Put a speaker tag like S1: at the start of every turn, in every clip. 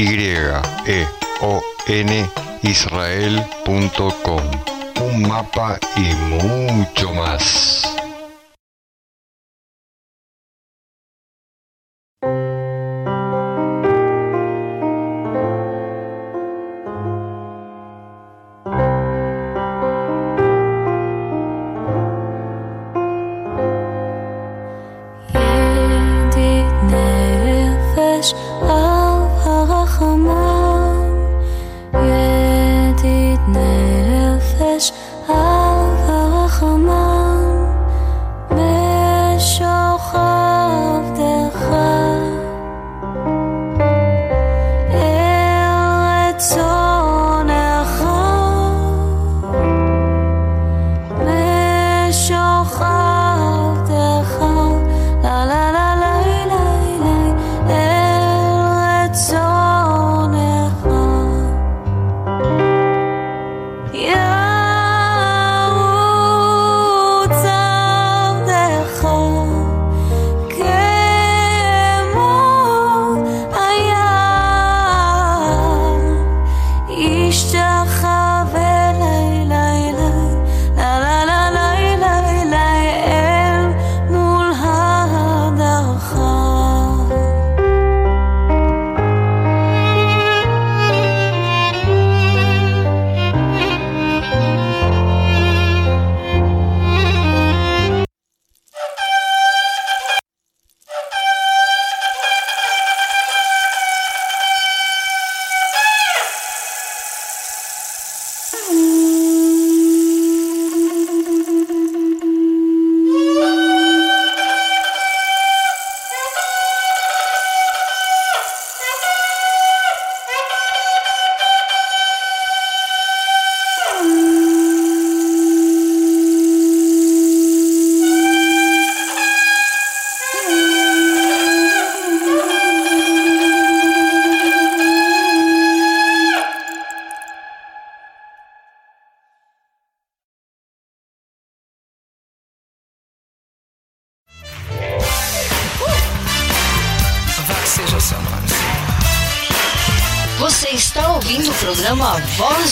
S1: Y-E-O-N Israel.com. Un mapa y mucho más.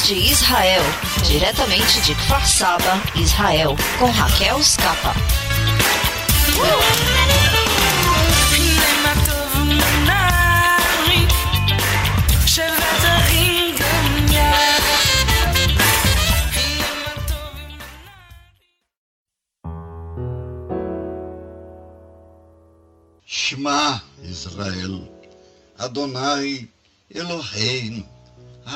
S2: De Israel, diretamente de Kfar Saba, Israel, com Raquel Scapa.
S3: Shema Israel, Adonai Eloheinu,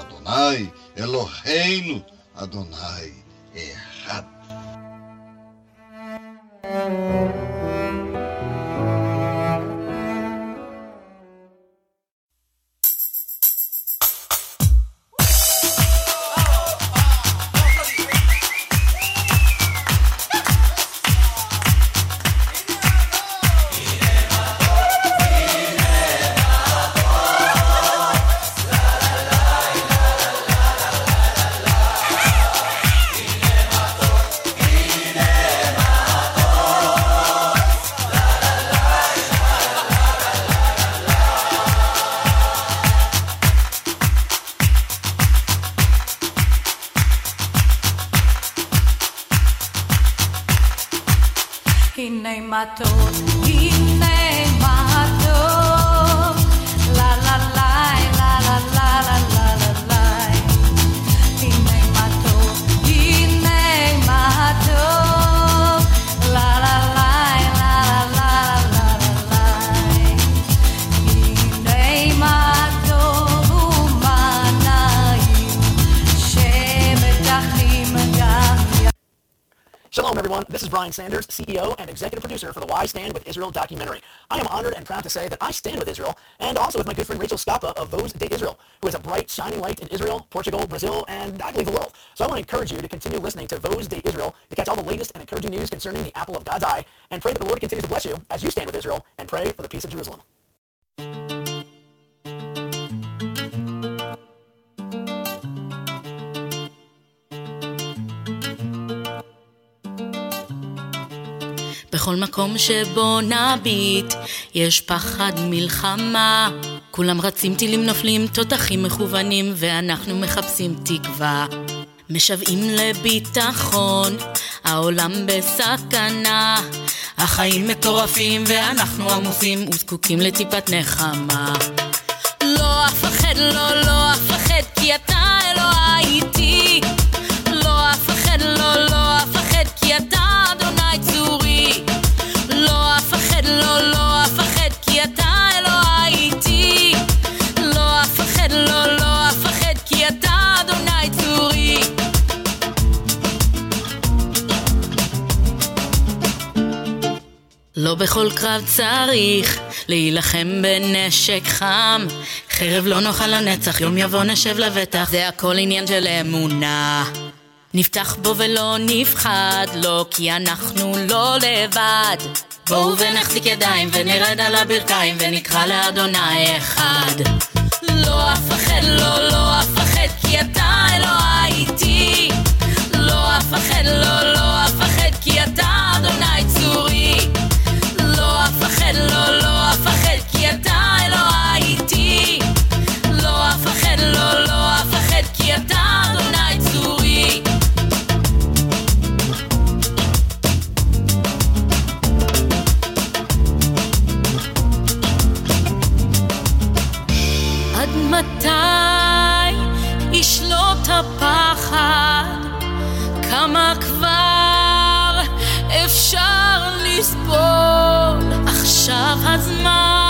S3: Adonai, Eloheinu, Adonai, Errad.
S4: Sanders, CEO and executive producer for the Why Stand with Israel documentary. I am honored and proud to say that I stand with Israel and also with my good friend Rachel Scapa of Vos de Israel, who is a bright, shining light in Israel, Portugal, Brazil, and I believe the world. So I want to encourage you to continue listening to Vos de Israel to catch all the latest and encouraging news concerning the apple of God's eye and pray that the Lord continues to bless you as you stand with Israel and pray for the peace of Jerusalem.
S5: בכל מקום שבו נביט, יש פחד מלחמה. כולם רצים טילים נופלים, תותחים מכוונים, ואנחנו מחפשים תקווה. משוועים לביטחון, העולם בסכנה. החיים מטורפים ואנחנו עמוסים וזקוקים לטיפת נחמה. לא אפחד, לא, בכל קרב צריך להילחם בנשק חם. חרב לא נאכל לנצח, יום יבוא נשב לבטח. זה הכל עניין של אמונה. נפתח בו ולא נפחד, לא כי אנחנו לא לבד. בואו ונחזיק ידיים ונרד על הברכיים ונקרא לאדוני אחד. לא אפחד, לא, לא אפחד, כי אתה אלוהי איתי. לא אפחד, לא, לא עכשיו הזמן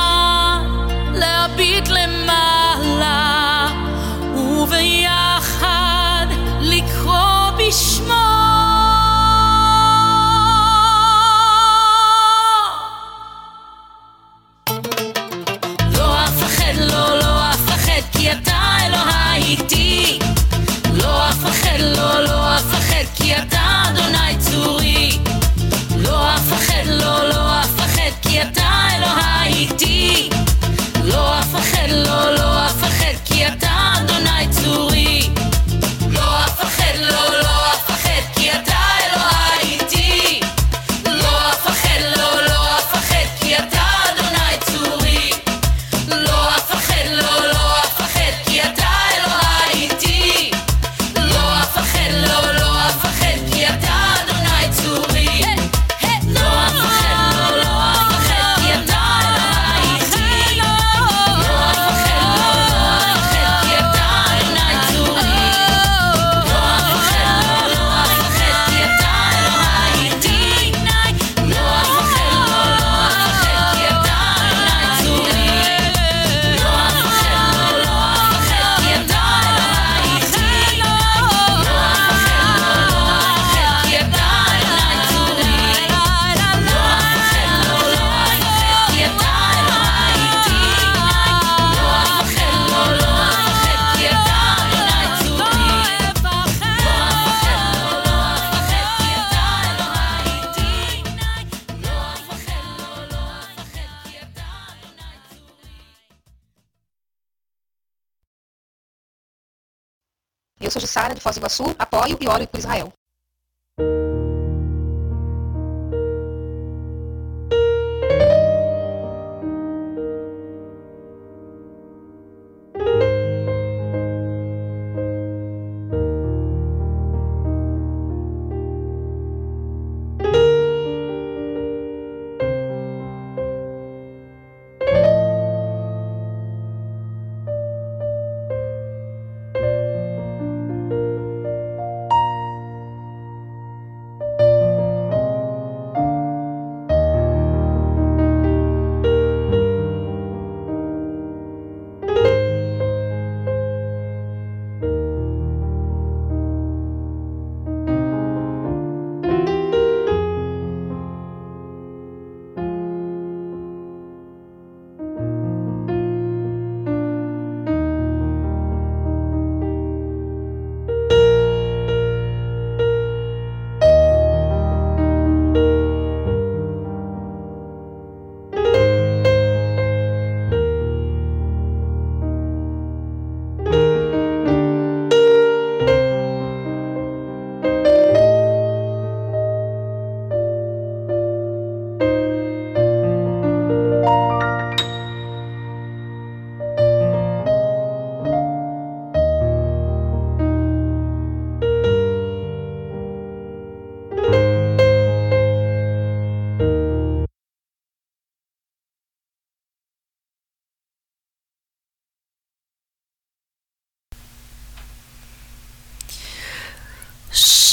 S6: Iguaçu, apoio e oro por Israel.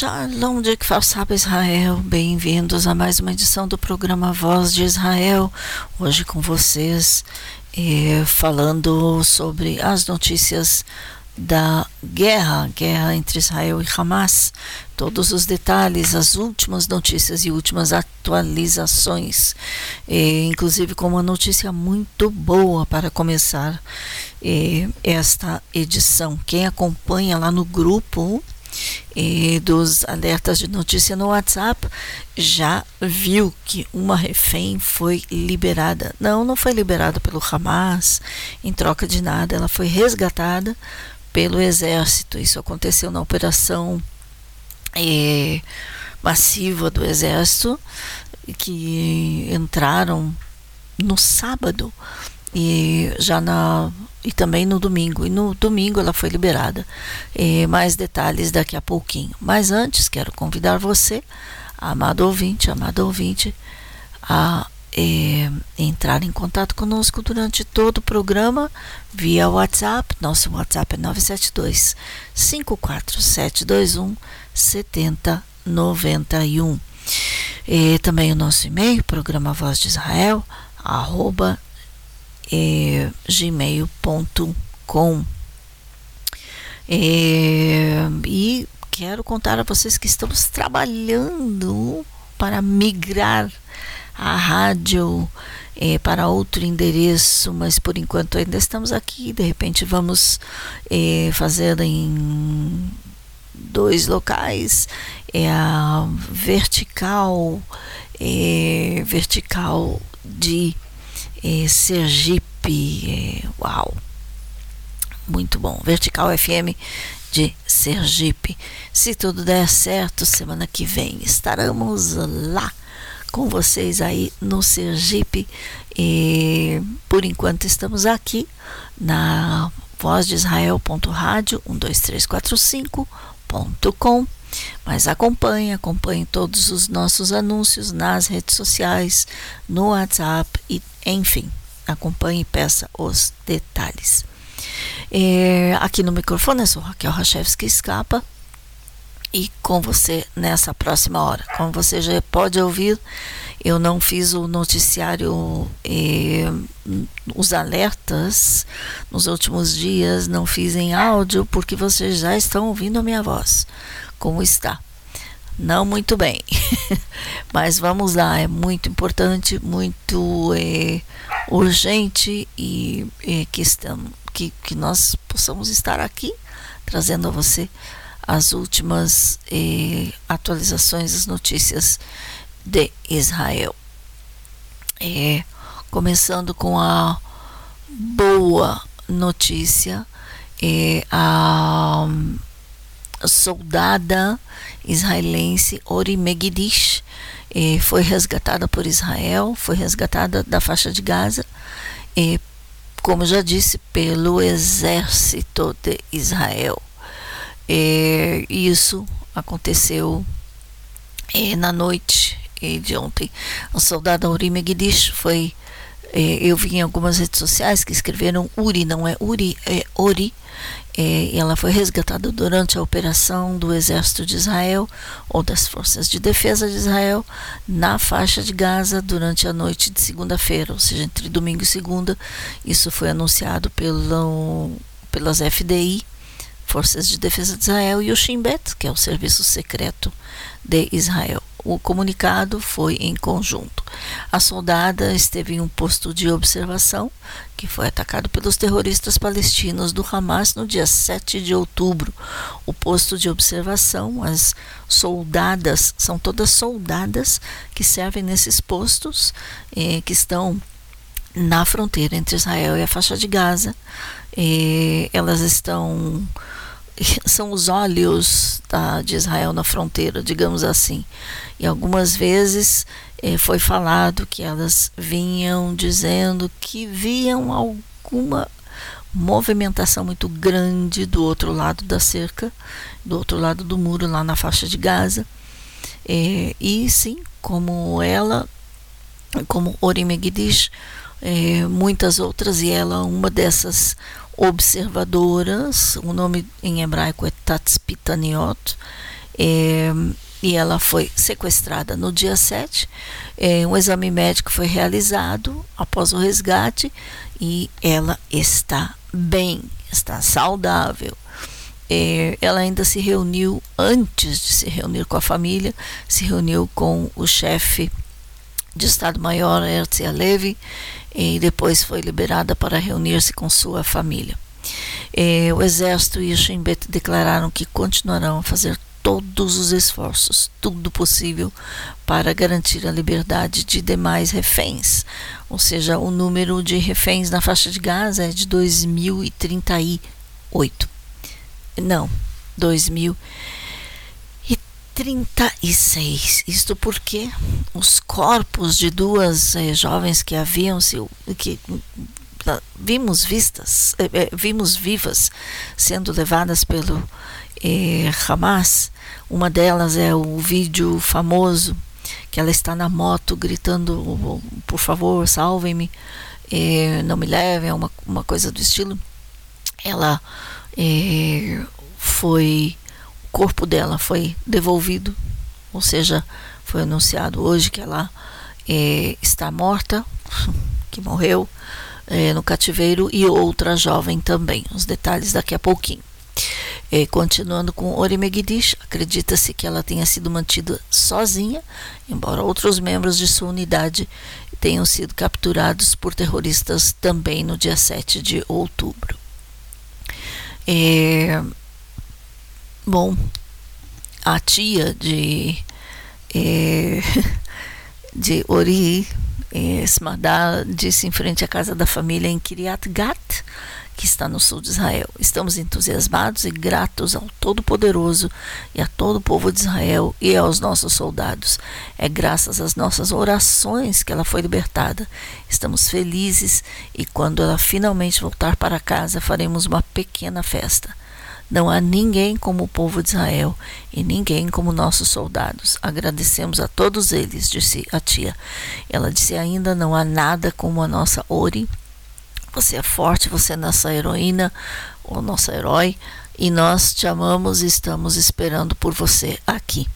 S7: Shalom de Kfar Saba Israel, bem-vindos a mais uma edição do programa Voz de Israel. Hoje com vocês, eh, falando sobre as notícias da guerra, guerra entre Israel e Hamas, todos os detalhes, as últimas notícias e últimas atualizações, eh, inclusive com uma notícia muito boa para começar eh, esta edição. Quem acompanha lá no grupo e dos alertas de notícia no WhatsApp já viu que uma refém foi liberada. Não, não foi liberada pelo Hamas em troca de nada, ela foi resgatada pelo exército. Isso aconteceu na operação é, massiva do exército que entraram no sábado e já na e também no domingo. E no domingo ela foi liberada. E mais detalhes daqui a pouquinho. Mas antes, quero convidar você, amado ouvinte, amado ouvinte, a é, entrar em contato conosco durante todo o programa via WhatsApp. Nosso WhatsApp é 972 54721 7091. E também o nosso e-mail, programa Voz de Israel, arroba é, gmail.com. É, e quero contar a vocês que estamos trabalhando para migrar a rádio é, para outro endereço, mas por enquanto ainda estamos aqui. De repente vamos é, fazer em dois locais, é a vertical, é, vertical de é, Sergipe. É, uau! Muito bom. Vertical FM de Sergipe. Se tudo der certo, semana que vem estaremos lá com vocês aí no Sergipe. E por enquanto estamos aqui na voz de Israel.rádio 12345.com. Mas acompanhe, acompanhe todos os nossos anúncios nas redes sociais, no WhatsApp e enfim, acompanhe e peça os detalhes. É, aqui no microfone eu sou Raquel Rachevski Escapa e com você nessa próxima hora. Como você já pode ouvir, eu não fiz o noticiário, eh, os alertas nos últimos dias, não fiz em áudio, porque vocês já estão ouvindo a minha voz. Como está? Não muito bem, mas vamos lá, é muito importante, muito é, urgente e é, que, estamos, que, que nós possamos estar aqui trazendo a você as últimas é, atualizações, as notícias de Israel. É, começando com a boa notícia, é, a soldada israelense Ori Megidish eh, foi resgatada por Israel, foi resgatada da faixa de Gaza, eh, como já disse, pelo exército de Israel. Eh, isso aconteceu na noite de ontem. A soldada Ori Megidish foi. Eh, eu vi em algumas redes sociais que escreveram Uri, não é Uri, é Ori é, ela foi resgatada durante a operação do Exército de Israel ou das Forças de Defesa de Israel na faixa de Gaza durante a noite de segunda-feira, ou seja, entre domingo e segunda. Isso foi anunciado pelo, pelas FDI, Forças de Defesa de Israel, e o Shin Bet, que é o Serviço Secreto de Israel. O comunicado foi em conjunto. A soldada esteve em um posto de observação que foi atacado pelos terroristas palestinos do Hamas no dia 7 de outubro. O posto de observação, as soldadas, são todas soldadas que servem nesses postos, eh, que estão na fronteira entre Israel e a faixa de Gaza. Eh, elas estão são os olhos tá, de Israel na fronteira, digamos assim. E algumas vezes eh, foi falado que elas vinham dizendo que viam alguma movimentação muito grande do outro lado da cerca, do outro lado do muro, lá na faixa de Gaza. Eh, e sim, como ela, como Orimegdish, eh, muitas outras, e ela uma dessas observadoras, o nome em hebraico é Tatspitaniot, É, e ela foi sequestrada no dia 7. É, um exame médico foi realizado após o resgate e ela está bem, está saudável. É, ela ainda se reuniu, antes de se reunir com a família, se reuniu com o chefe de Estado-Maior, Herzia Levy, e depois foi liberada para reunir-se com sua família. É, o Exército e o Shin Bet declararam que continuarão a fazer todos os esforços, tudo possível, para garantir a liberdade de demais reféns. Ou seja, o número de reféns na faixa de Gaza é de 2038. Não, 2036. Isto porque os corpos de duas eh, jovens que haviam se que vimos vistas, eh, eh, vimos vivas sendo levadas pelo eh, Hamas uma delas é o vídeo famoso que ela está na moto gritando: por favor, salvem-me, eh, não me levem, é uma, uma coisa do estilo. Ela eh, foi, o corpo dela foi devolvido, ou seja, foi anunciado hoje que ela eh, está morta, que morreu no cativeiro, e outra jovem também. Os detalhes daqui a pouquinho. E, continuando com Orimegdish, acredita-se que ela tenha sido mantida sozinha, embora outros membros de sua unidade tenham sido capturados por terroristas também no dia 7 de outubro. É, bom, a tia de, é, de Ori, é, Smadá, disse em frente à casa da família em Kiryat Gat que está no sul de Israel. Estamos entusiasmados e gratos ao Todo-Poderoso e a todo o povo de Israel e aos nossos soldados. É graças às nossas orações que ela foi libertada. Estamos felizes e quando ela finalmente voltar para casa, faremos uma pequena festa. Não há ninguém como o povo de Israel e ninguém como nossos soldados. Agradecemos a todos eles, disse a tia. Ela disse ainda: não há nada como a nossa Ori você é forte, você é nossa heroína, ou nosso herói, e nós te amamos e estamos esperando por você aqui.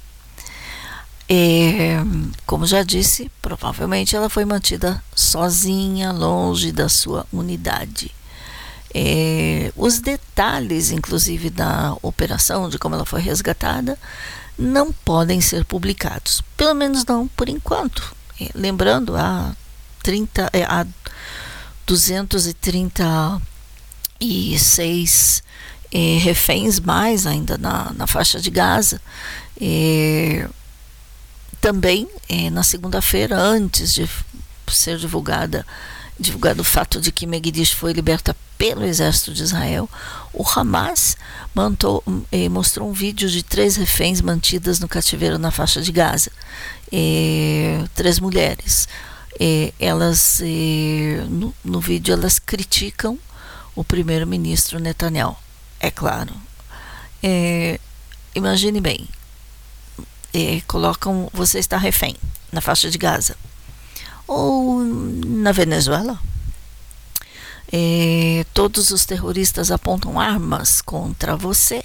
S7: É, como já disse, provavelmente ela foi mantida sozinha, longe da sua unidade. É, os detalhes, inclusive, da operação, de como ela foi resgatada, não podem ser publicados, pelo menos não por enquanto. É, lembrando, há 30, é, há 236 eh, reféns mais ainda na, na faixa de Gaza. Eh, também eh, na segunda-feira, antes de ser divulgada divulgado o fato de que Megiddish foi liberta pelo exército de Israel, o Hamas mantou, mostrou um vídeo de três reféns mantidas no cativeiro na faixa de Gaza. Três mulheres é, elas é, no, no, vídeo elas criticam o primeiro-ministro Netanyahu, é claro. É, imagine bem, é, colocam você está refém na faixa de Gaza ou na Venezuela. É, todos os terroristas apontam armas contra você,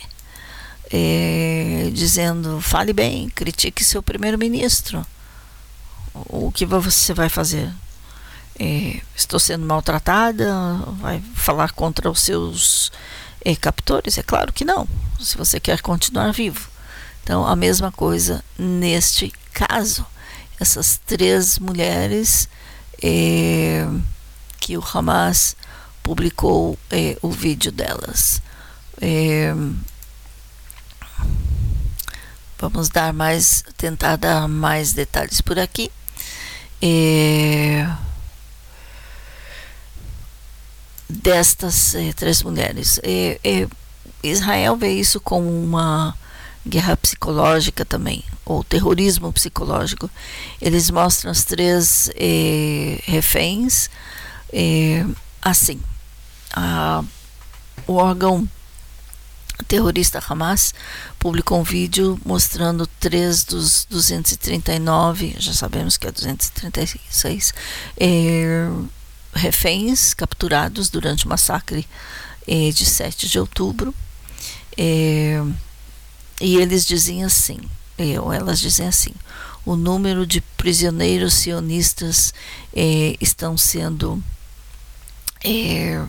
S7: é, dizendo fale bem, critique seu primeiro-ministro o que você vai fazer? É, estou sendo maltratada? Vai falar contra os seus é, captores? É claro que não, se você quer continuar vivo. Então, a mesma coisa neste caso. Essas três mulheres é, que o Hamas publicou é, o vídeo delas. É, vamos dar mais, tentar dar mais detalhes por aqui. É, destas é, três mulheres. É, é, Israel vê isso como uma guerra psicológica também, ou terrorismo psicológico. Eles mostram as três é, reféns assim. A, o órgão terrorista Hamas publicou um vídeo mostrando três dos 239, já sabemos que é 236, é, reféns capturados durante o massacre é, de 7 de outubro. É, e eles diziam assim, ou elas dizem assim, o número de prisioneiros sionistas eh, estão sendo eh,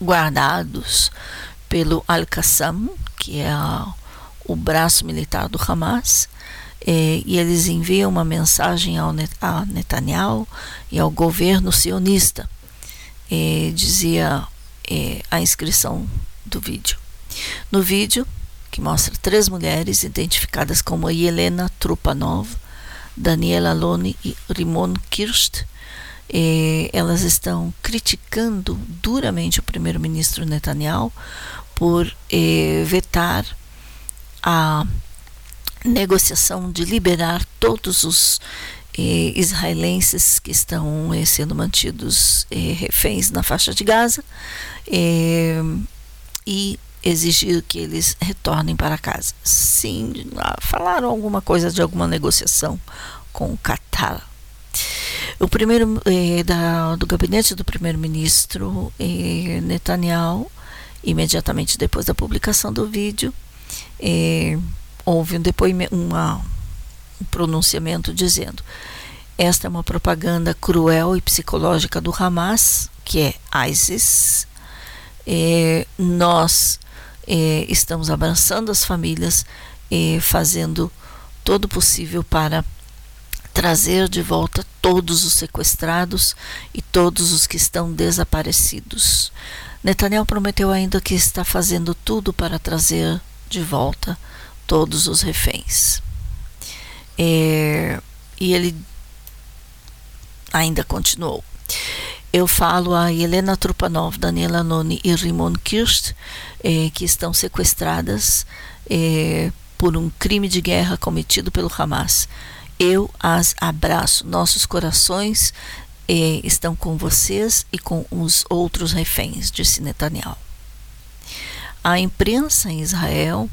S7: guardados pelo Al-Qassam, que é a, o braço militar do Hamas, eh, e eles enviam uma mensagem ao Net, a Netanyahu e ao governo sionista. Eh, dizia eh, a inscrição do vídeo. No vídeo, que mostra três mulheres identificadas como Yelena Trupanov, Daniela Lone e Rimon Kirst, elas estão criticando duramente o primeiro-ministro Netanyahu por eh, vetar a negociação de liberar todos os eh, israelenses que estão eh, sendo mantidos reféns na faixa de Gaza e exigir que eles retornem para casa. Sim, falaram alguma coisa de alguma negociação com o Qatar. O primeiro eh, da, do gabinete do primeiro-ministro eh, Netanyahu, imediatamente depois da publicação do vídeo, eh, houve um depoimento, uma, um pronunciamento dizendo: esta é uma propaganda cruel e psicológica do Hamas, que é ISIS. Eh, nós eh, estamos abraçando as famílias, eh, fazendo todo o possível para trazer de volta todos os sequestrados e todos os que estão desaparecidos. Netanyahu prometeu ainda que está fazendo tudo para trazer de volta todos os reféns. É, e ele ainda continuou. Eu falo a Helena Trupanov, Daniela Noni e Rimon Kirst, eh, que estão sequestradas eh, por um crime de guerra cometido pelo Hamas eu as abraço. Nossos corações eh, estão com vocês e com os outros reféns, disse Netanyahu. A imprensa em Israel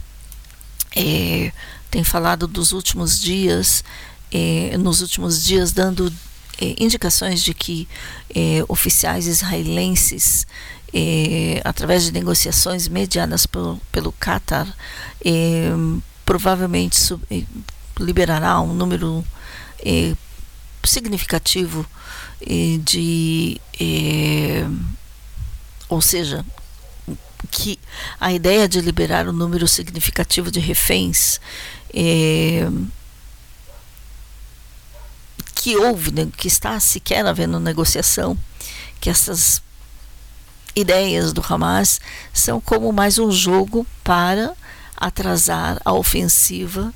S7: eh, tem falado dos últimos dias, eh, nos últimos dias, dando eh, indicações de que eh, oficiais israelenses, eh, através de negociações mediadas pelo, pelo Qatar, provavelmente liberará um número eh, significativo eh, de. Eh, ou seja, que a ideia de liberar um número significativo de reféns que houve, né, que está sequer havendo negociação, que essas ideias do Hamas são como mais um jogo para atrasar a ofensiva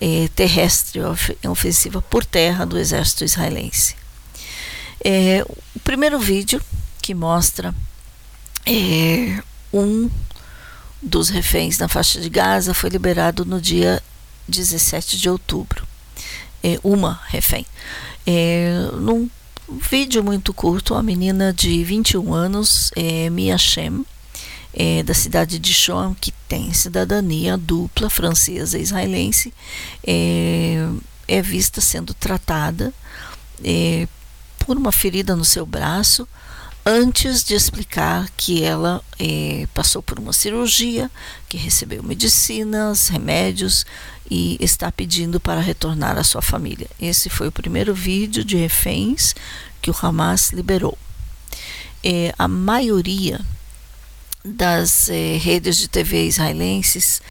S7: eh, terrestre, ofensiva por terra do exército israelense. É, o primeiro vídeo que mostra é, um dos reféns na faixa de Gaza foi liberado no dia 17 de outubro. É, uma refém. É, num vídeo muito curto, a menina de 21 anos, é, Mia Shem, é, da cidade de Shom, que tem cidadania dupla francesa e israelense, é, é vista sendo tratada é, por uma ferida no seu braço, antes de explicar que ela é, passou por uma cirurgia, que recebeu medicinas, remédios e está pedindo para retornar à sua família. Esse foi o primeiro vídeo de reféns que o Hamas liberou. É, a maioria das eh, redes de TV israelenses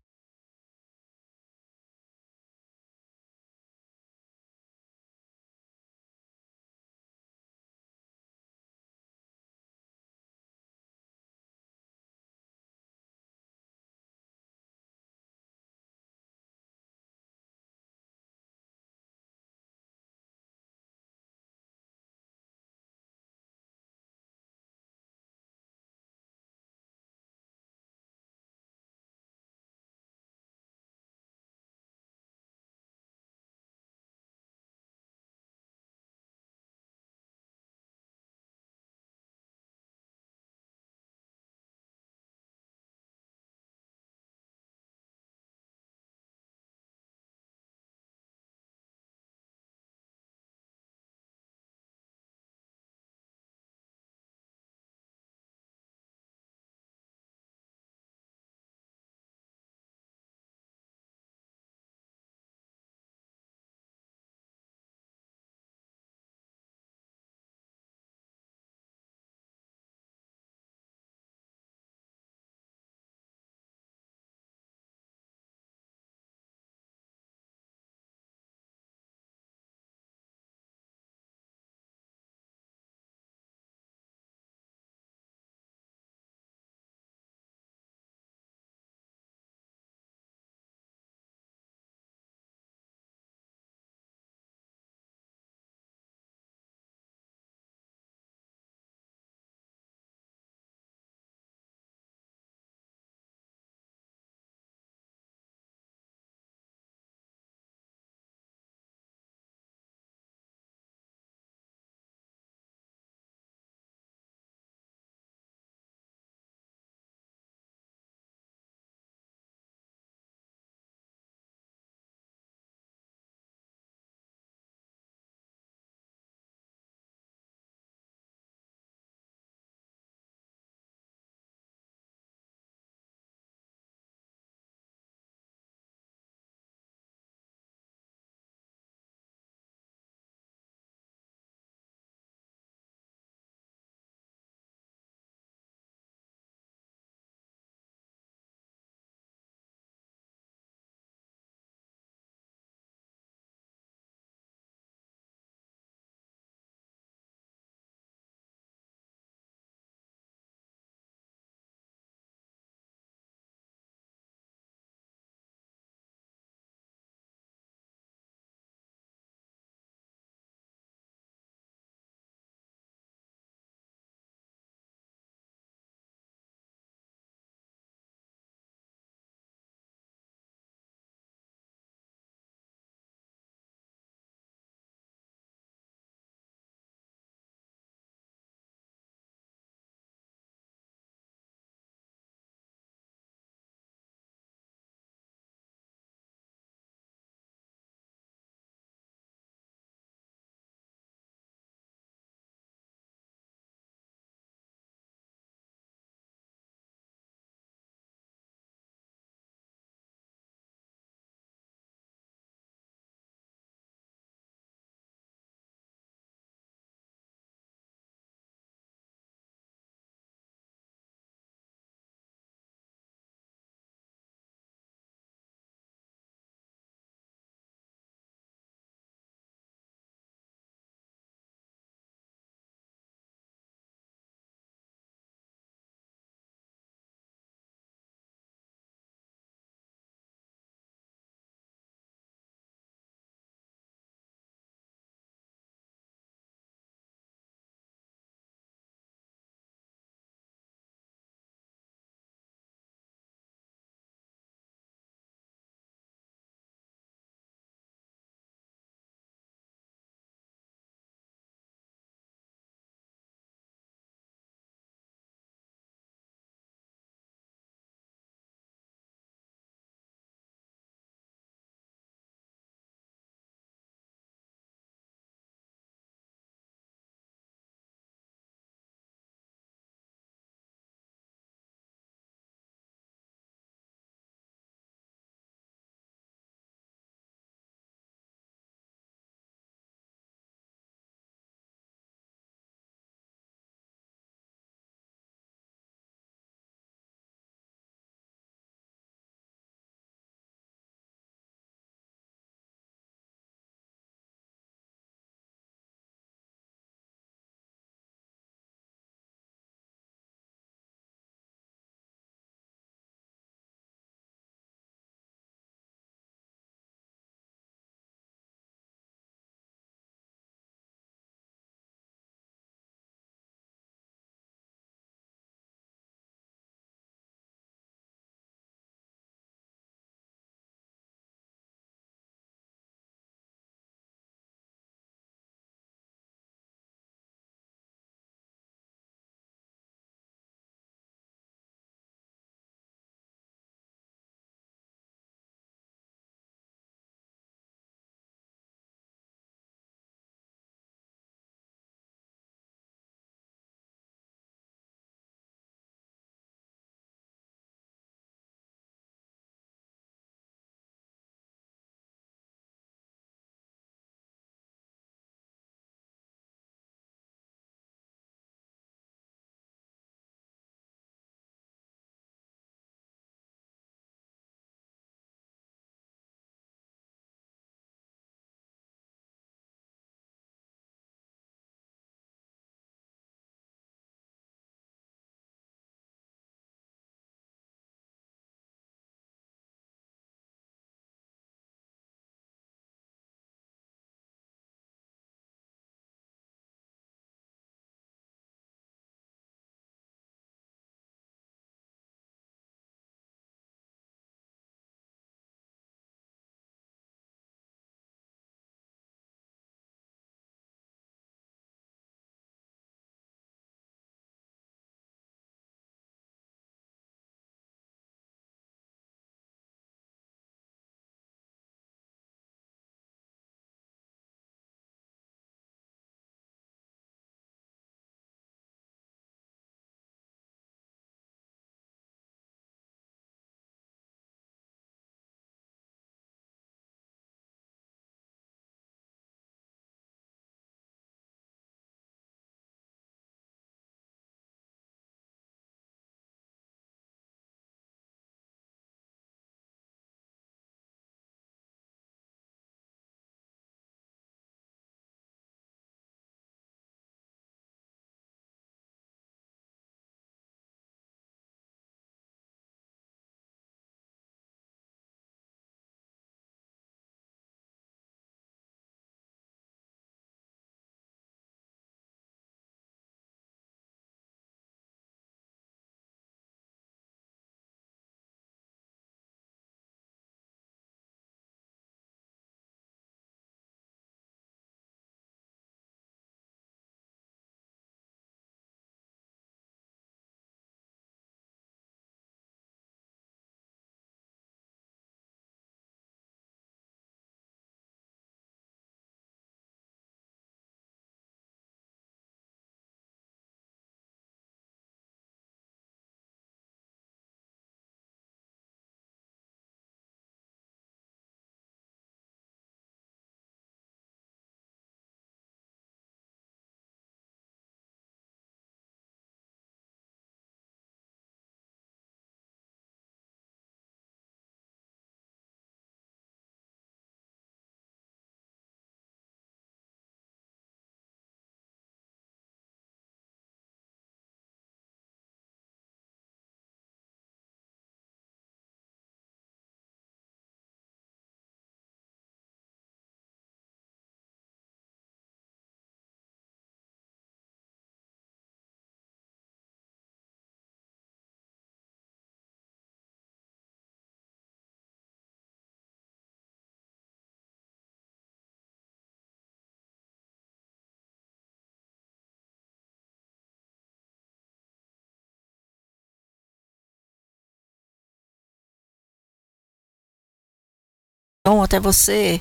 S7: até você.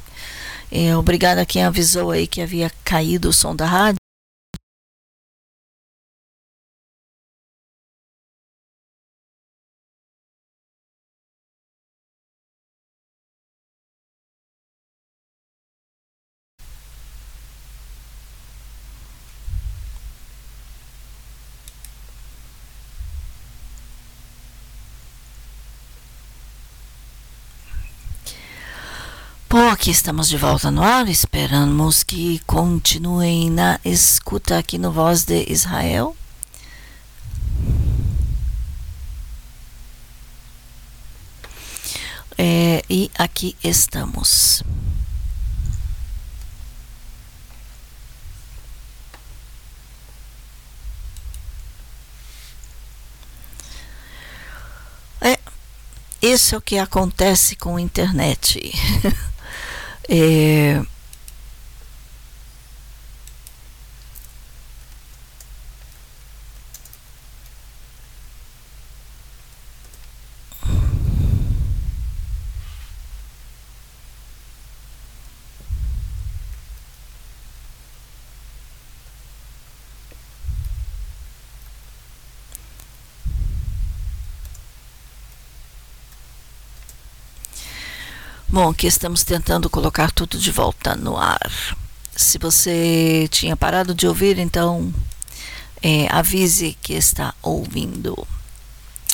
S7: É, obrigada a quem avisou aí que havia caído o som da rádio. Aqui estamos de volta no ar. Esperamos que continuem na escuta aqui no Voz de Israel. É, e aqui estamos. É, isso é o que acontece com a internet. É, Bom, aqui estamos tentando colocar tudo de volta no ar. Se você tinha parado de ouvir, então é, avise que está ouvindo.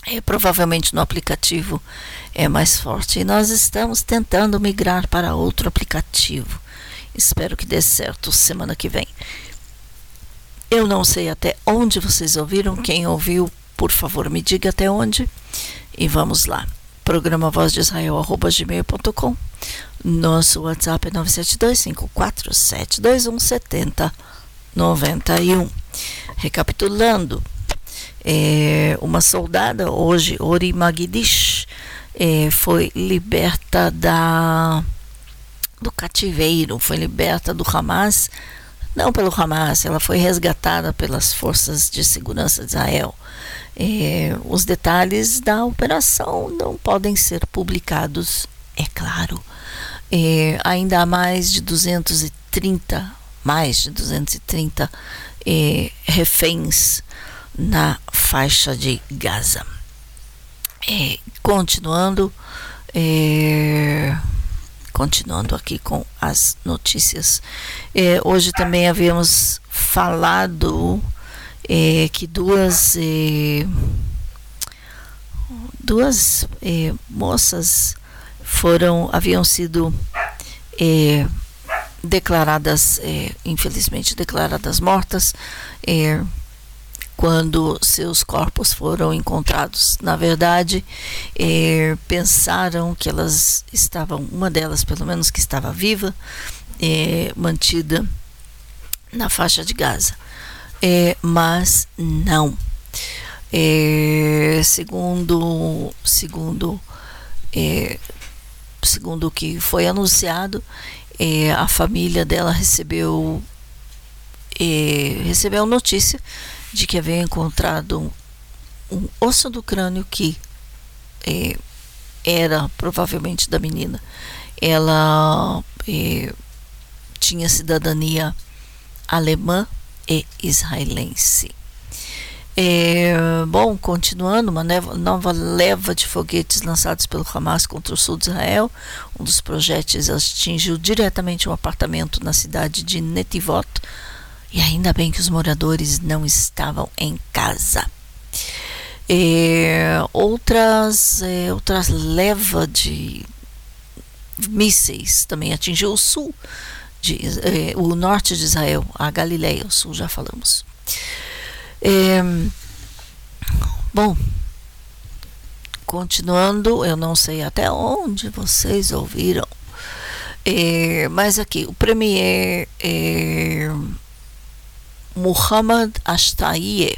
S7: É, provavelmente no aplicativo é mais forte. E nós estamos tentando migrar para outro aplicativo. Espero que dê certo semana que vem. Eu não sei até onde vocês ouviram. Quem ouviu, por favor, me diga até onde. E vamos lá programa voz de Israel arroba gmail.com nosso WhatsApp é 972-547-2170-91 recapitulando é, uma soldada hoje Ori Magdish é, foi liberta da do cativeiro foi liberta do Hamas. Não pelo Hamas ela foi resgatada pelas forças de segurança de Israel é, os detalhes da operação não podem ser publicados, é claro. É, ainda há mais de 230, mais de 230 é, reféns na faixa de Gaza. É, continuando, é, continuando aqui com as notícias. É, hoje também havíamos falado é, que duas é, duas é, moças foram haviam sido é, declaradas é, infelizmente declaradas mortas é, quando seus corpos foram encontrados. Na verdade, pensaram que elas estavam, uma delas pelo menos que estava viva, mantida na faixa de Gaza é, mas não. É, segundo segundo é, segundo o que foi anunciado, é, a família dela recebeu é, recebeu notícia de que havia encontrado um, um osso do crânio que é, era provavelmente da menina. Ela tinha cidadania alemã e israelense. É, bom, continuando, uma nova leva de foguetes lançados pelo Hamas contra o sul de Israel. Um dos projéteis atingiu diretamente um apartamento na cidade de Netivot. E ainda bem que os moradores não estavam em casa. É, outras, é, outras leva de mísseis também atingiu o sul de, eh, o norte de Israel, a Galileia, o sul já falamos. É, bom, continuando, eu não sei até onde vocês ouviram, é, mas aqui o premier é, Muhammad Ashtaye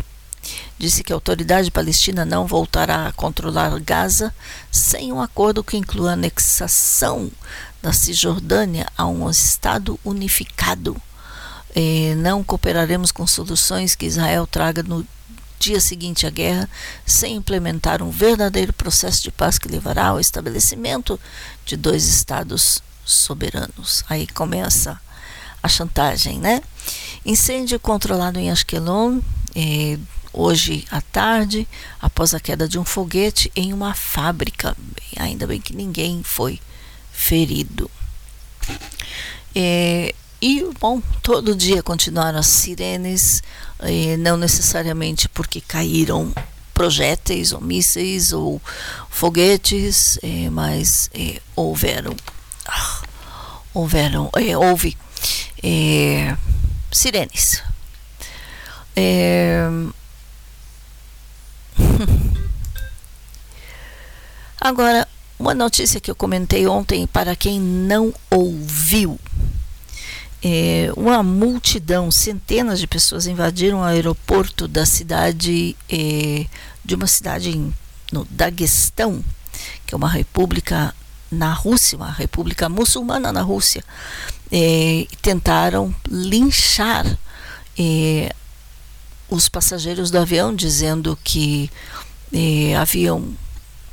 S7: disse que a autoridade palestina não voltará a controlar Gaza sem um acordo que inclua a anexação da Cisjordânia a um Estado unificado. É, não cooperaremos com soluções que Israel traga no dia seguinte à guerra sem implementar um verdadeiro processo de paz que levará ao estabelecimento de dois estados soberanos. Aí começa a chantagem, né? Incêndio controlado em Ashkelon, eh, hoje à tarde, após a queda de um foguete em uma fábrica. Ainda bem que ninguém foi ferido. É, e, bom, todo dia continuaram as sirenes, é, não necessariamente porque caíram projéteis ou mísseis ou foguetes, é, mas é, houveram, ah, houveram, houve sirenes. Agora, uma notícia que eu comentei ontem para quem não ouviu. É, uma multidão, centenas de pessoas invadiram o aeroporto da cidade, é, de uma cidade em, no Daguestão, que é uma república na Rússia, uma república muçulmana na Rússia, é, tentaram linchar é, os passageiros do avião, dizendo que é, haviam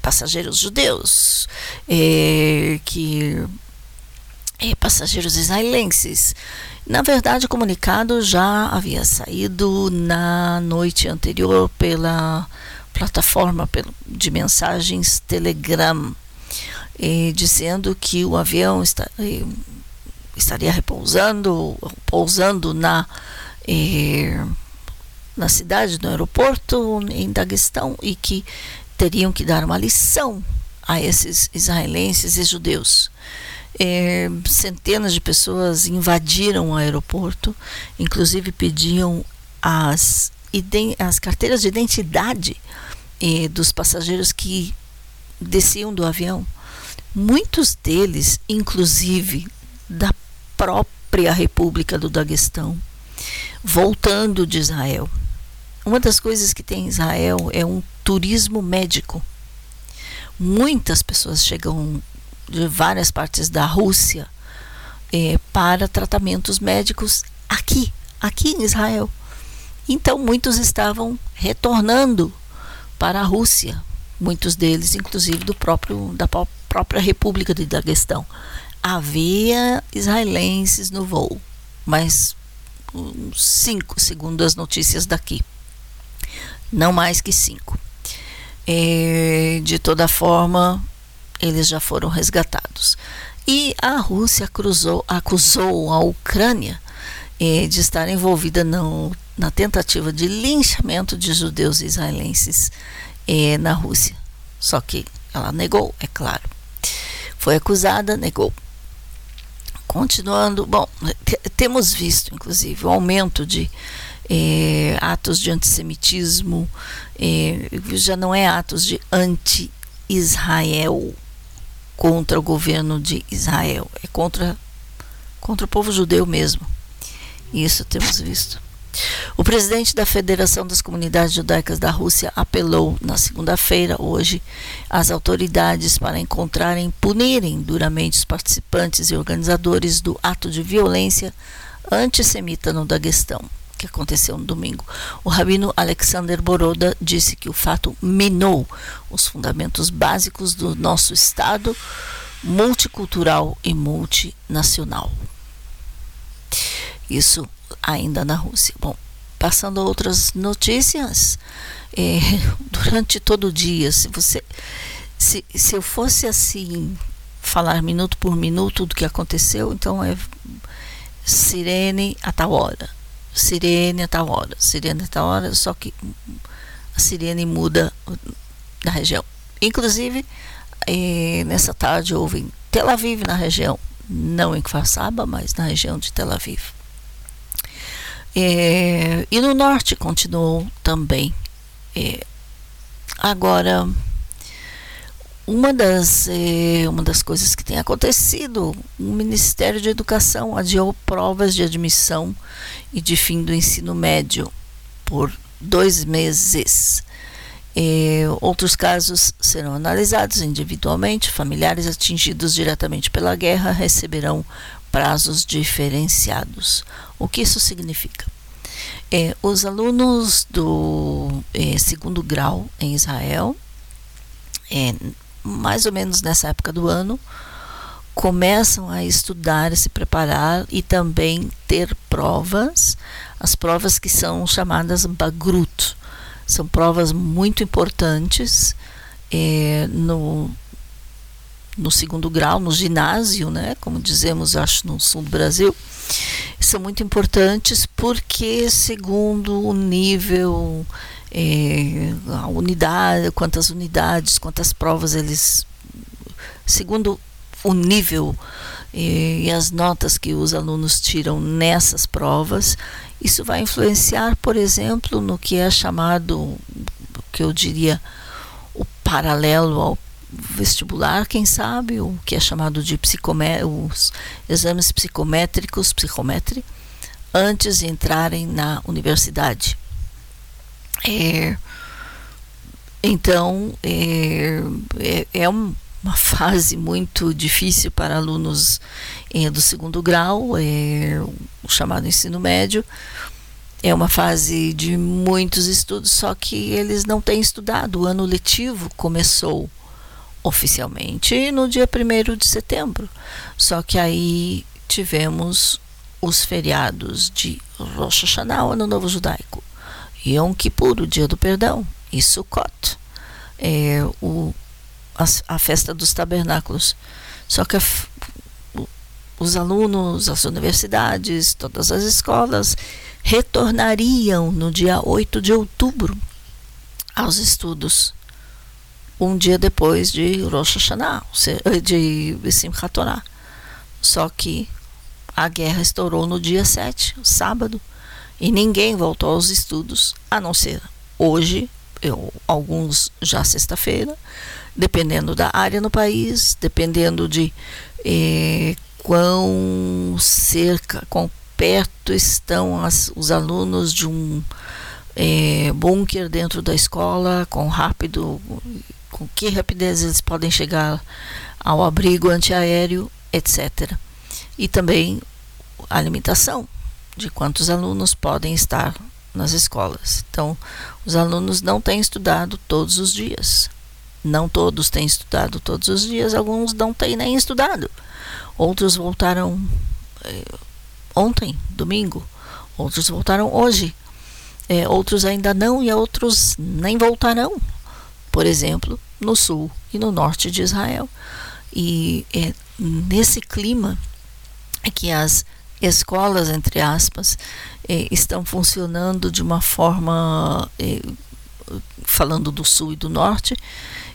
S7: passageiros judeus, é, que é, passageiros israelenses. Na verdade, o comunicado já havia saído na noite anterior pela plataforma de mensagens Telegram, eh, dizendo que o avião está, estaria repousando, pousando na, na cidade, no aeroporto, em Daguestão, e que teriam que dar uma lição a esses israelenses e judeus. É, centenas de pessoas invadiram o aeroporto, inclusive pediam as, as carteiras de identidade é, dos passageiros que desciam do avião. Muitos deles, inclusive, da própria República do Daguestão, voltando de Israel. Uma das coisas que tem em Israel é um turismo médico. Muitas pessoas chegam de várias partes da Rússia é, para tratamentos médicos aqui, aqui em Israel. Então muitos estavam retornando para a Rússia, muitos deles, inclusive do próprio da própria República de Daguestão. Havia israelenses no voo, mas cinco, segundo as notícias daqui, não mais que cinco. É, de toda forma, eles já foram resgatados. E a Rússia cruzou, acusou a Ucrânia é, de estar envolvida no, na tentativa de linchamento de judeus israelenses é, na Rússia. Só que ela negou, é claro. Foi acusada, negou. Continuando, bom, temos visto, inclusive, o aumento de é, atos de antissemitismo, é, já não é atos de anti-Israel contra o governo de Israel, é contra, contra o povo judeu mesmo. Isso temos visto. O presidente da Federação das Comunidades Judaicas da Rússia apelou na segunda-feira, hoje, às autoridades para encontrarem punirem duramente os participantes e organizadores do ato de violência antissemita no Daguestão que aconteceu no domingo. O rabino Alexander Boroda disse que o fato minou os fundamentos básicos do nosso Estado multicultural e multinacional. Isso ainda na Rússia. Bom, passando a outras notícias, é, durante todo o dia, se você. Se, se eu fosse assim, falar minuto por minuto do que aconteceu, então é sirene a tal hora sirene a tal hora, sirene a tal hora, só que a sirene muda na região. Inclusive, eh, nessa tarde houve em Tel Aviv, na região, não em Kfar mas na região de Tel Aviv. Eh, e no norte continuou também. Eh, agora, uma das, eh, uma das coisas que tem acontecido, o Ministério de Educação adiou provas de admissão e de fim do ensino médio por dois meses. Eh, outros casos serão analisados individualmente. Familiares atingidos diretamente pela guerra receberão prazos diferenciados. O que isso significa? É, os alunos do é, segundo grau em Israel, é, mais ou menos nessa época do ano, começam a estudar se preparar e também ter provas, as provas que são chamadas Bagrut. São provas muito importantes é, no, no segundo grau, no ginásio, né, como dizemos, acho, no sul do Brasil, são muito importantes porque, segundo o nível, é, a unidade, quantas unidades, quantas provas eles, segundo o nível e, e as notas que os alunos tiram nessas provas, isso vai influenciar, por exemplo, no que é chamado, que eu diria, o paralelo ao vestibular, quem sabe, o que é chamado de os exames psicométricos, psicometri, antes de entrarem na universidade. É, então, é, é, é um, uma fase muito difícil para alunos é, do segundo grau, é, o chamado ensino médio. É uma fase de muitos estudos, só que eles não têm estudado. O ano letivo começou oficialmente no dia 1 de setembro. Só que aí tivemos os feriados de Rosh Hashanah, Ano Novo Judaico, Yom Kippur, o Dia do Perdão, e Sukkot, é, o, a, a festa dos tabernáculos. Só que a, os alunos, as universidades, todas as escolas retornariam no dia 8 de outubro aos estudos um dia depois de Rosh Hashanah, de Simchat Torah. Só que a guerra estourou no dia 7, sábado, e ninguém voltou aos estudos, a não ser hoje, eu, alguns já sexta-feira, dependendo da área no país, dependendo de eh, quão cerca, quão perto estão as, os alunos de um eh, bunker dentro da escola, quão rápido com que rapidez eles podem chegar ao abrigo antiaéreo, etc. E também a limitação de quantos alunos podem estar nas escolas. Então, os alunos não têm estudado todos os dias. Não todos têm estudado todos os dias, alguns não têm nem estudado. Outros voltaram eh, ontem, domingo, outros voltaram hoje, eh, outros ainda não e outros nem voltarão por exemplo, no sul e no norte de Israel. E é nesse clima é que as escolas, entre aspas, é, estão funcionando de uma forma, é, falando do sul e do norte,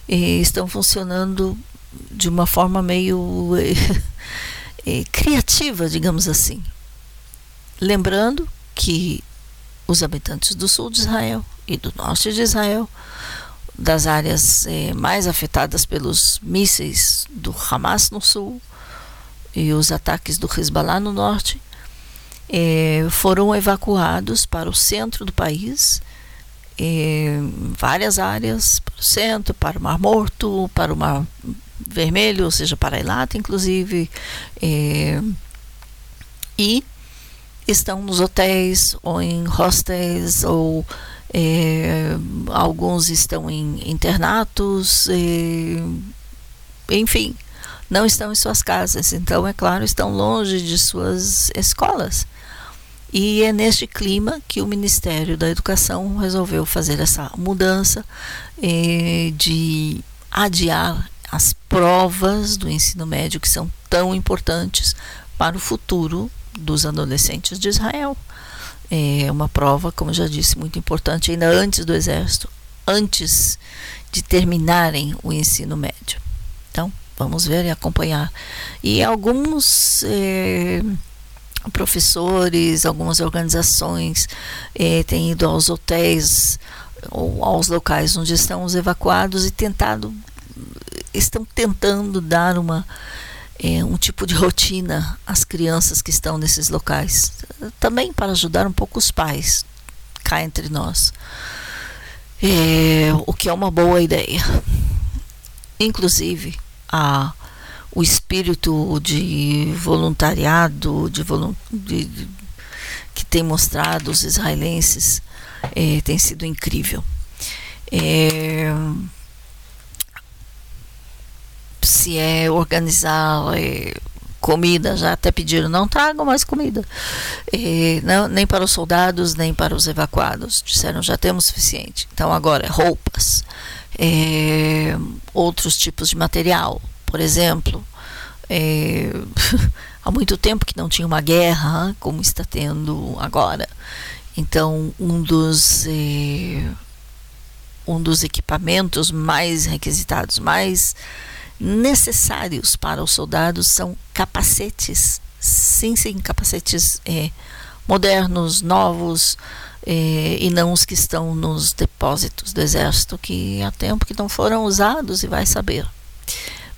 S7: é, estão funcionando de uma forma meio é, criativa, digamos assim. Lembrando que os habitantes do sul de Israel e do norte de Israel das áreas eh, mais afetadas pelos mísseis do Hamas no sul e os ataques do Hezbollah no norte, eh, foram evacuados para o centro do país, eh, várias áreas, para o centro, para o Mar Morto, para o Mar Vermelho, ou seja, para Eilat, inclusive, eh, e estão nos hotéis ou em hostels ou é, alguns estão em internatos, é, enfim, não estão em suas casas, então, é claro, estão longe de suas escolas. E é neste clima que o Ministério da Educação resolveu fazer essa mudança é, de adiar as provas do ensino médio que são tão importantes para o futuro dos adolescentes de Israel é uma prova, como já disse, muito importante ainda antes do exército, antes de terminarem o ensino médio. Então, vamos ver e acompanhar. E alguns é, professores, algumas organizações é, têm ido aos hotéis ou aos locais onde estão os evacuados e tentado, estão tentando dar uma é, um tipo de rotina às crianças que estão nesses locais. Também para ajudar um pouco os pais cá entre nós. É, o que é uma boa ideia. Inclusive, a, o espírito de voluntariado, de, de, que tem mostrado os israelenses é, tem sido incrível. É, se é organizar é, comida, já até pediram, não tragam mais comida, é, não, nem para os soldados, nem para os evacuados. Disseram, já temos suficiente. Então, agora, roupas, é, outros tipos de material, por exemplo. É, há muito tempo que não tinha uma guerra como está tendo agora. Então, um dos eh, um dos equipamentos mais requisitados, mais necessários para os soldados são capacetes, sim, sim, capacetes eh, modernos, novos, eh, e não os que estão nos depósitos do exército, que há tempo que não foram usados e vai saber.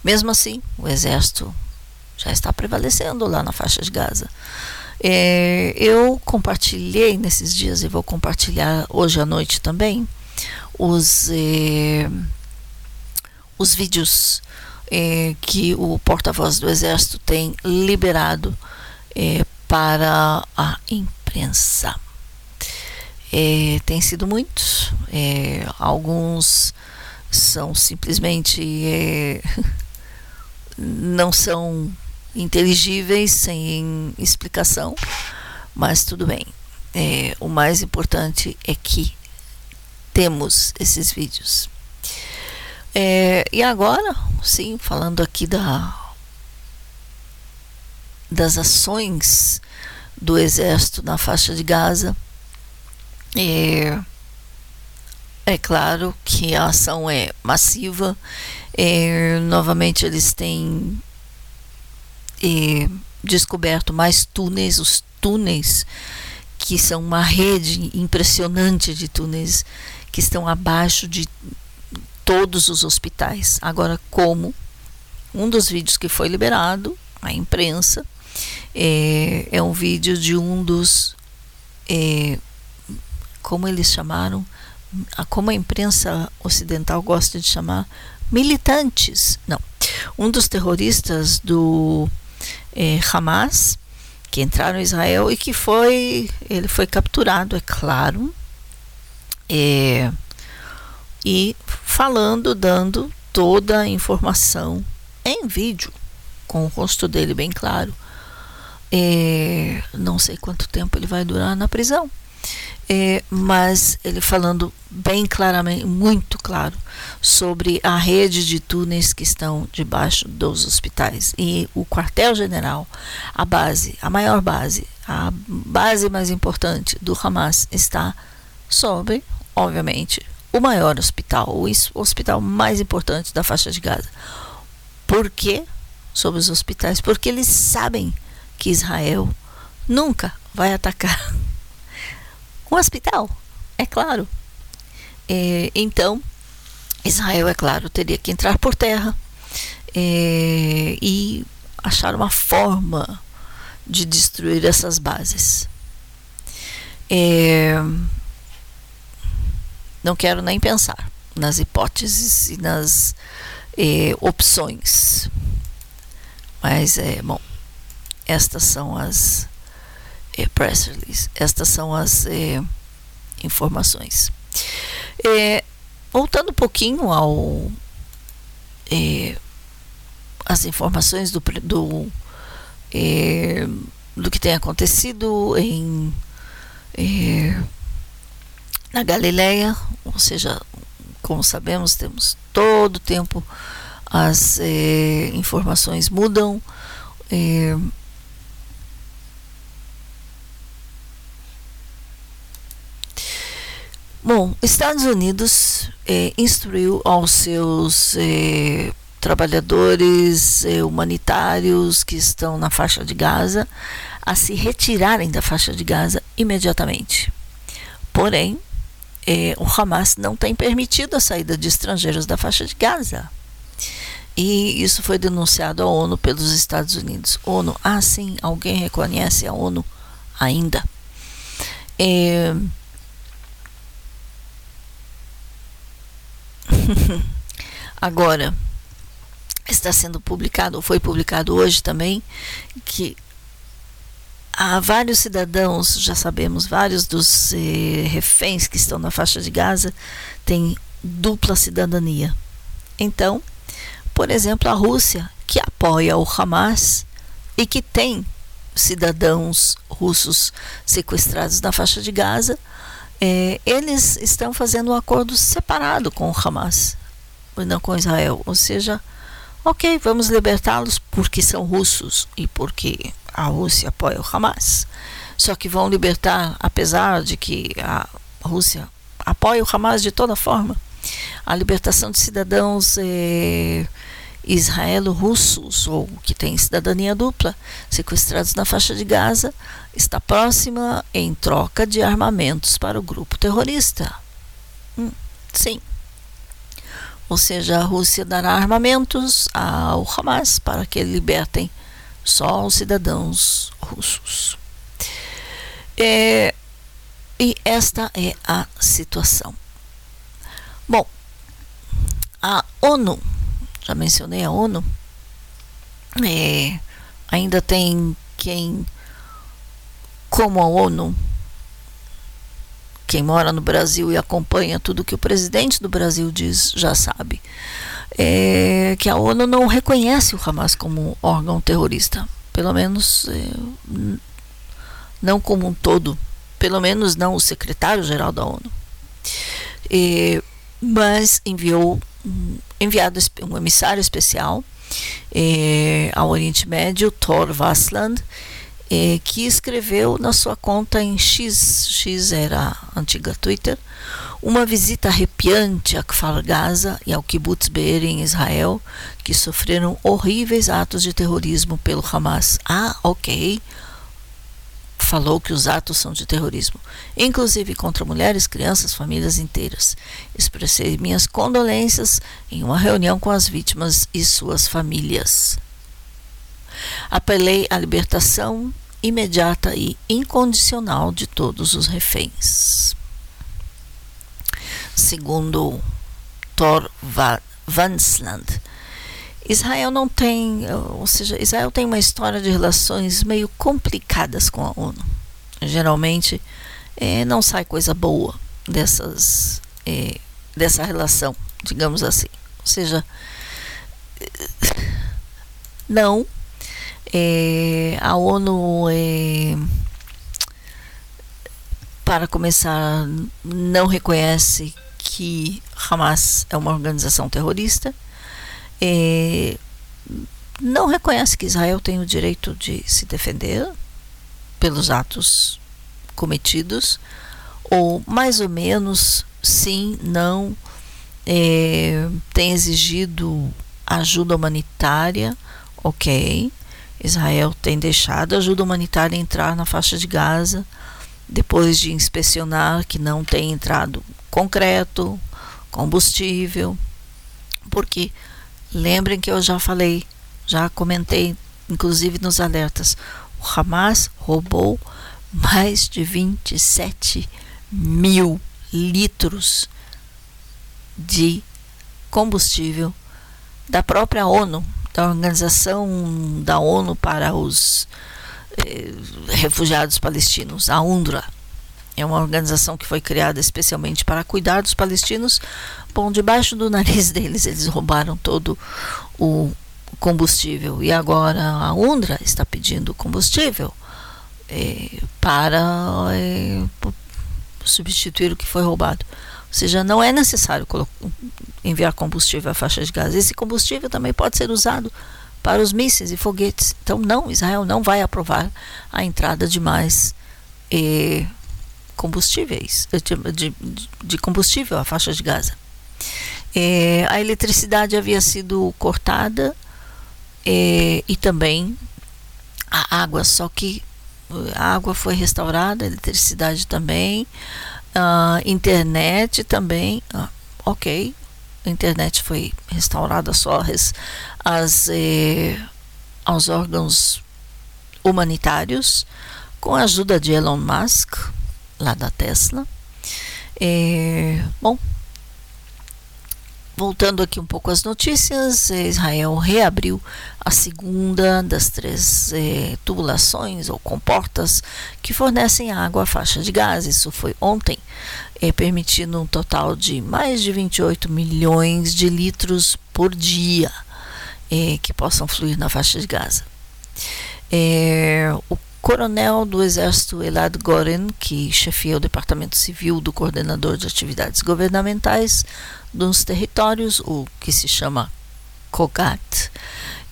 S7: Mesmo assim, o exército já está prevalecendo lá na faixa de Gaza. É, eu compartilhei nesses dias e vou compartilhar hoje à noite também os, é, os vídeos é, que o porta-voz do Exército tem liberado é, para a imprensa. É, tem sido muitos, é, alguns são simplesmente não são inteligíveis, sem explicação, mas tudo bem. É, o mais importante é que temos esses vídeos. É, e agora, sim, falando aqui da, das ações do exército na faixa de Gaza, é, é claro que a ação é massiva. É, novamente, eles têm eh, descoberto mais túneis, os túneis que são uma rede impressionante de túneis que estão abaixo de todos os hospitais. Agora, como um dos vídeos que foi liberado à imprensa é, é um vídeo de um dos é, como eles chamaram, como a imprensa ocidental gosta de chamar, militantes. Não, um dos terroristas do é, Hamas, que entraram em Israel e que foi, ele foi capturado, é claro, é, e falando, dando toda a informação em vídeo, com o rosto dele bem claro. É, não sei quanto tempo ele vai durar na prisão é, mas ele falando bem claramente, muito claro, sobre a rede de túneis que estão debaixo dos hospitais. E o quartel-general, a base, a maior base, a base mais importante do Hamas está sobre, obviamente, o maior hospital, o hospital mais importante da faixa de Gaza. Por quê? Sobre os hospitais? Porque eles sabem que Israel nunca vai atacar um hospital, é claro. É, então, Israel, é claro, teria que entrar por terra é, e achar uma forma de destruir essas bases. É, não quero nem pensar nas hipóteses e nas é, opções. Mas, é, bom, estas são as é, press release. Estas são as é, informações. É, voltando um pouquinho ao é, as informações do, do, é, do que tem acontecido em é, na Galileia, ou seja, como sabemos, temos todo o tempo as informações mudam. Bom, Estados Unidos eh, instruiu aos seus eh, trabalhadores eh, humanitários que estão na faixa de Gaza a se retirarem da faixa de Gaza imediatamente. Porém, o Hamas não tem permitido a saída de estrangeiros da faixa de Gaza. E isso foi denunciado à ONU pelos Estados Unidos. ONU, ah, sim, alguém reconhece a ONU ainda. É, Agora, está sendo publicado, ou foi publicado hoje também, que há vários cidadãos, já sabemos, vários dos eh, reféns que estão na faixa de Gaza têm dupla cidadania. Então, por exemplo, a Rússia, que apoia o Hamas e que tem cidadãos russos sequestrados na faixa de Gaza, eh, eles estão fazendo um acordo separado com o Hamas, não com Israel. Ou seja, ok, vamos libertá-los porque são russos e porque a Rússia apoia o Hamas. Só que vão libertar, apesar de que a Rússia apoia o Hamas de toda forma, a libertação de cidadãos eh, israelo-russos ou que têm cidadania dupla, sequestrados na faixa de Gaza, está próxima em troca de armamentos para o grupo terrorista. Hum, sim. Ou seja, a Rússia dará armamentos ao Hamas para que libertem só os cidadãos russos. É, e esta é a situação. Bom, a ONU, já mencionei a ONU, é, ainda tem quem, como a ONU, quem mora no Brasil e acompanha tudo que o presidente do Brasil diz já sabe. É, que a ONU não reconhece o Hamas como órgão terrorista, pelo menos é, não como um todo, pelo menos não o secretário-geral da ONU. É, mas enviou enviado um emissário especial é, ao Oriente Médio, Thor Vassland, é, que escreveu na sua conta em X, X era a antiga Twitter, uma visita arrepiante a Kfar Gaza e ao Kibbutz Be'er em Israel, que sofreram horríveis atos de terrorismo pelo Hamas. Ah, ok. Falou que os atos são de terrorismo, inclusive contra mulheres, crianças, famílias inteiras. Expressei minhas condolências em uma reunião com as vítimas e suas famílias. Apelei à libertação imediata e incondicional de todos os reféns segundo Thor Vansland. Israel não tem, ou seja, Israel tem uma história de relações meio complicadas com a ONU. Geralmente é, não sai coisa boa dessas, é, dessa relação, digamos assim. Ou seja, não, é, a ONU para começar, não reconhece que Hamas é uma organização terrorista, é, não reconhece que Israel tem o direito de se defender pelos atos cometidos, ou mais ou menos, sim, não, é, tem exigido ajuda humanitária, ok. Israel tem deixado ajuda humanitária entrar na faixa de Gaza, depois de inspecionar que não tem entrado concreto, combustível, porque lembrem que eu já falei, já comentei, inclusive nos alertas, o Hamas roubou mais de 27 mil litros de combustível da própria ONU, da Organização da ONU para os eh, refugiados palestinos, a UNRWA. É uma organização que foi criada especialmente para cuidar dos palestinos. Bom, debaixo do nariz deles, eles roubaram todo o combustível. E agora a UNRWA está pedindo combustível eh, para eh, substituir o que foi roubado. Ou seja, não é necessário enviar combustível à faixa de Gaza. Esse combustível também pode ser usado para os mísseis e foguetes. Então, não, Israel não vai aprovar a entrada de mais eh, combustíveis, de, de, combustível à faixa de Gaza. Eh, a eletricidade havia sido cortada eh, e também a água, só que a água foi restaurada, a eletricidade também, a internet também, ah, ok, a internet foi restaurada só as, as eh, aos órgãos humanitários com a ajuda de Elon Musk lá da Tesla. Eh, bom, voltando aqui um pouco às notícias, Israel reabriu a segunda das três eh, tubulações ou comportas que fornecem água à faixa de Gaza. Isso foi ontem, eh, permitindo um total de mais de 28 milhões de litros por dia eh, que possam fluir na faixa de Gaza. o coronel do Exército Elad Goren, que chefia o Departamento Civil do Coordenador de Atividades Governamentais dos Territórios, o que se chama COGAT,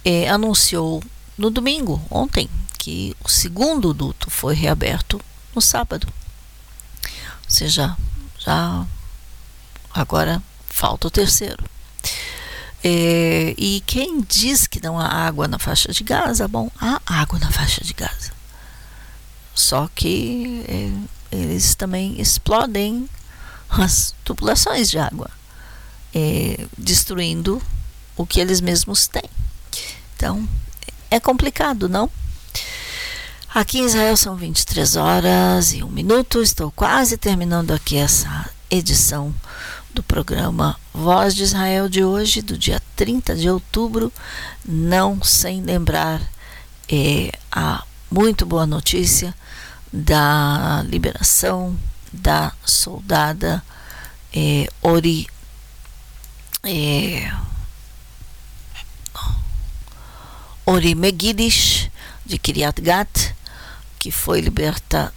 S7: eh, anunciou no domingo, ontem, que o segundo duto foi reaberto no sábado. Ou seja, já agora falta o terceiro. É, e quem diz que não há água na faixa de Gaza? Bom, há água na faixa de Gaza. Só que é, eles também explodem as tubulações de água, é, destruindo o que eles mesmos têm. Então, é complicado, não? Aqui em Israel são 23 horas e um minuto. Estou quase terminando aqui essa edição do programa Voz de Israel de hoje, do dia 30 de outubro. Não sem lembrar é, a muito boa notícia da liberação da soldada é, Ori é, Ori Megidish de Kiryat Gat, que foi liberta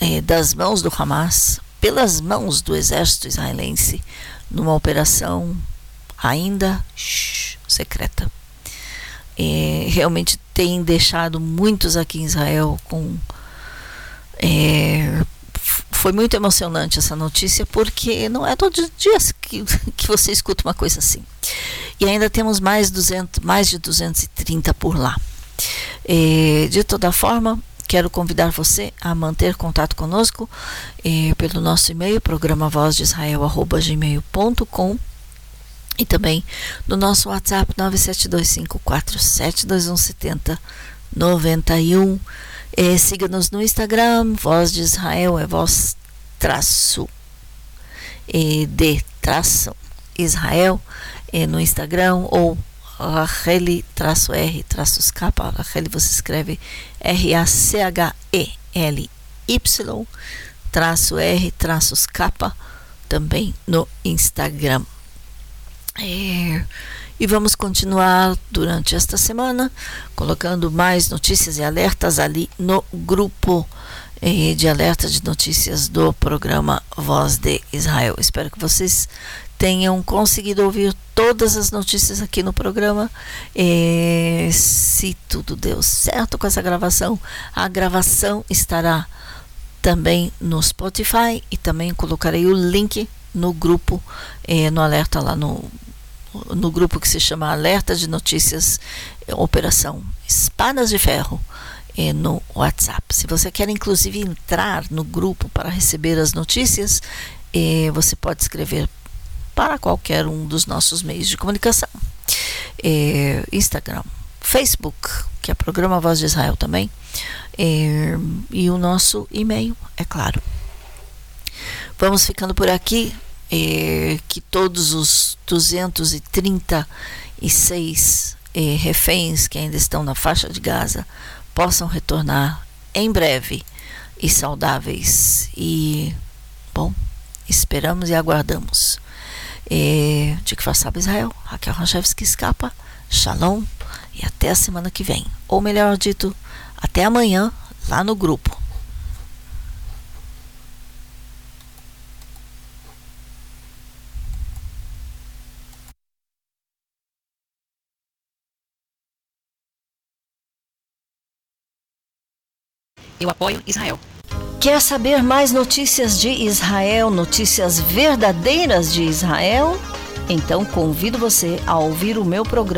S7: é, das mãos do Hamas, pelas mãos do exército israelense, numa operação ainda shh, secreta é, realmente tem deixado muitos aqui em Israel com. É, foi muito emocionante essa notícia porque não é todos os dias que, que você escuta uma coisa assim. E ainda temos mais, 200, mais de 230 por lá. É, de toda forma, quero convidar você a manter contato conosco é, pelo nosso e-mail, programa Israel@gmail.com e também no nosso WhatsApp 97254721791. É, Siga-nos no Instagram, Voz de Israel é voz traço é, de traço Israel é, no Instagram ou Racheli traço R traços capa. Racheli você escreve R-A-C-H-E-L-Y traço R traços capa também no Instagram. É, e vamos continuar durante esta semana colocando mais notícias e alertas ali no grupo é, de alerta de notícias do programa Voz de Israel. Espero que vocês tenham conseguido ouvir todas as notícias aqui no programa. É, se tudo deu certo com essa gravação, a gravação estará também no Spotify e também colocarei o link no grupo, é, no alerta lá no no grupo que se chama Alerta de Notícias Operação Espadas de Ferro eh, no WhatsApp. Se você quer inclusive entrar no grupo para receber as notícias, eh, você pode escrever para qualquer um dos nossos meios de comunicação. Instagram, Facebook, que é programa Voz de Israel também, e o nosso e-mail, é claro. Vamos ficando por aqui é, que todos os 236 é, reféns que ainda estão na faixa de Gaza possam retornar em breve e saudáveis. E, bom, esperamos e aguardamos. É, de que faça Israel, Raquel Ranchevski escapa, Shalom e até a semana que vem. Ou melhor dito, até amanhã lá no grupo.
S6: Eu apoio Israel.
S7: Quer saber mais notícias de Israel, notícias verdadeiras de Israel? Então convido você a ouvir o meu programa.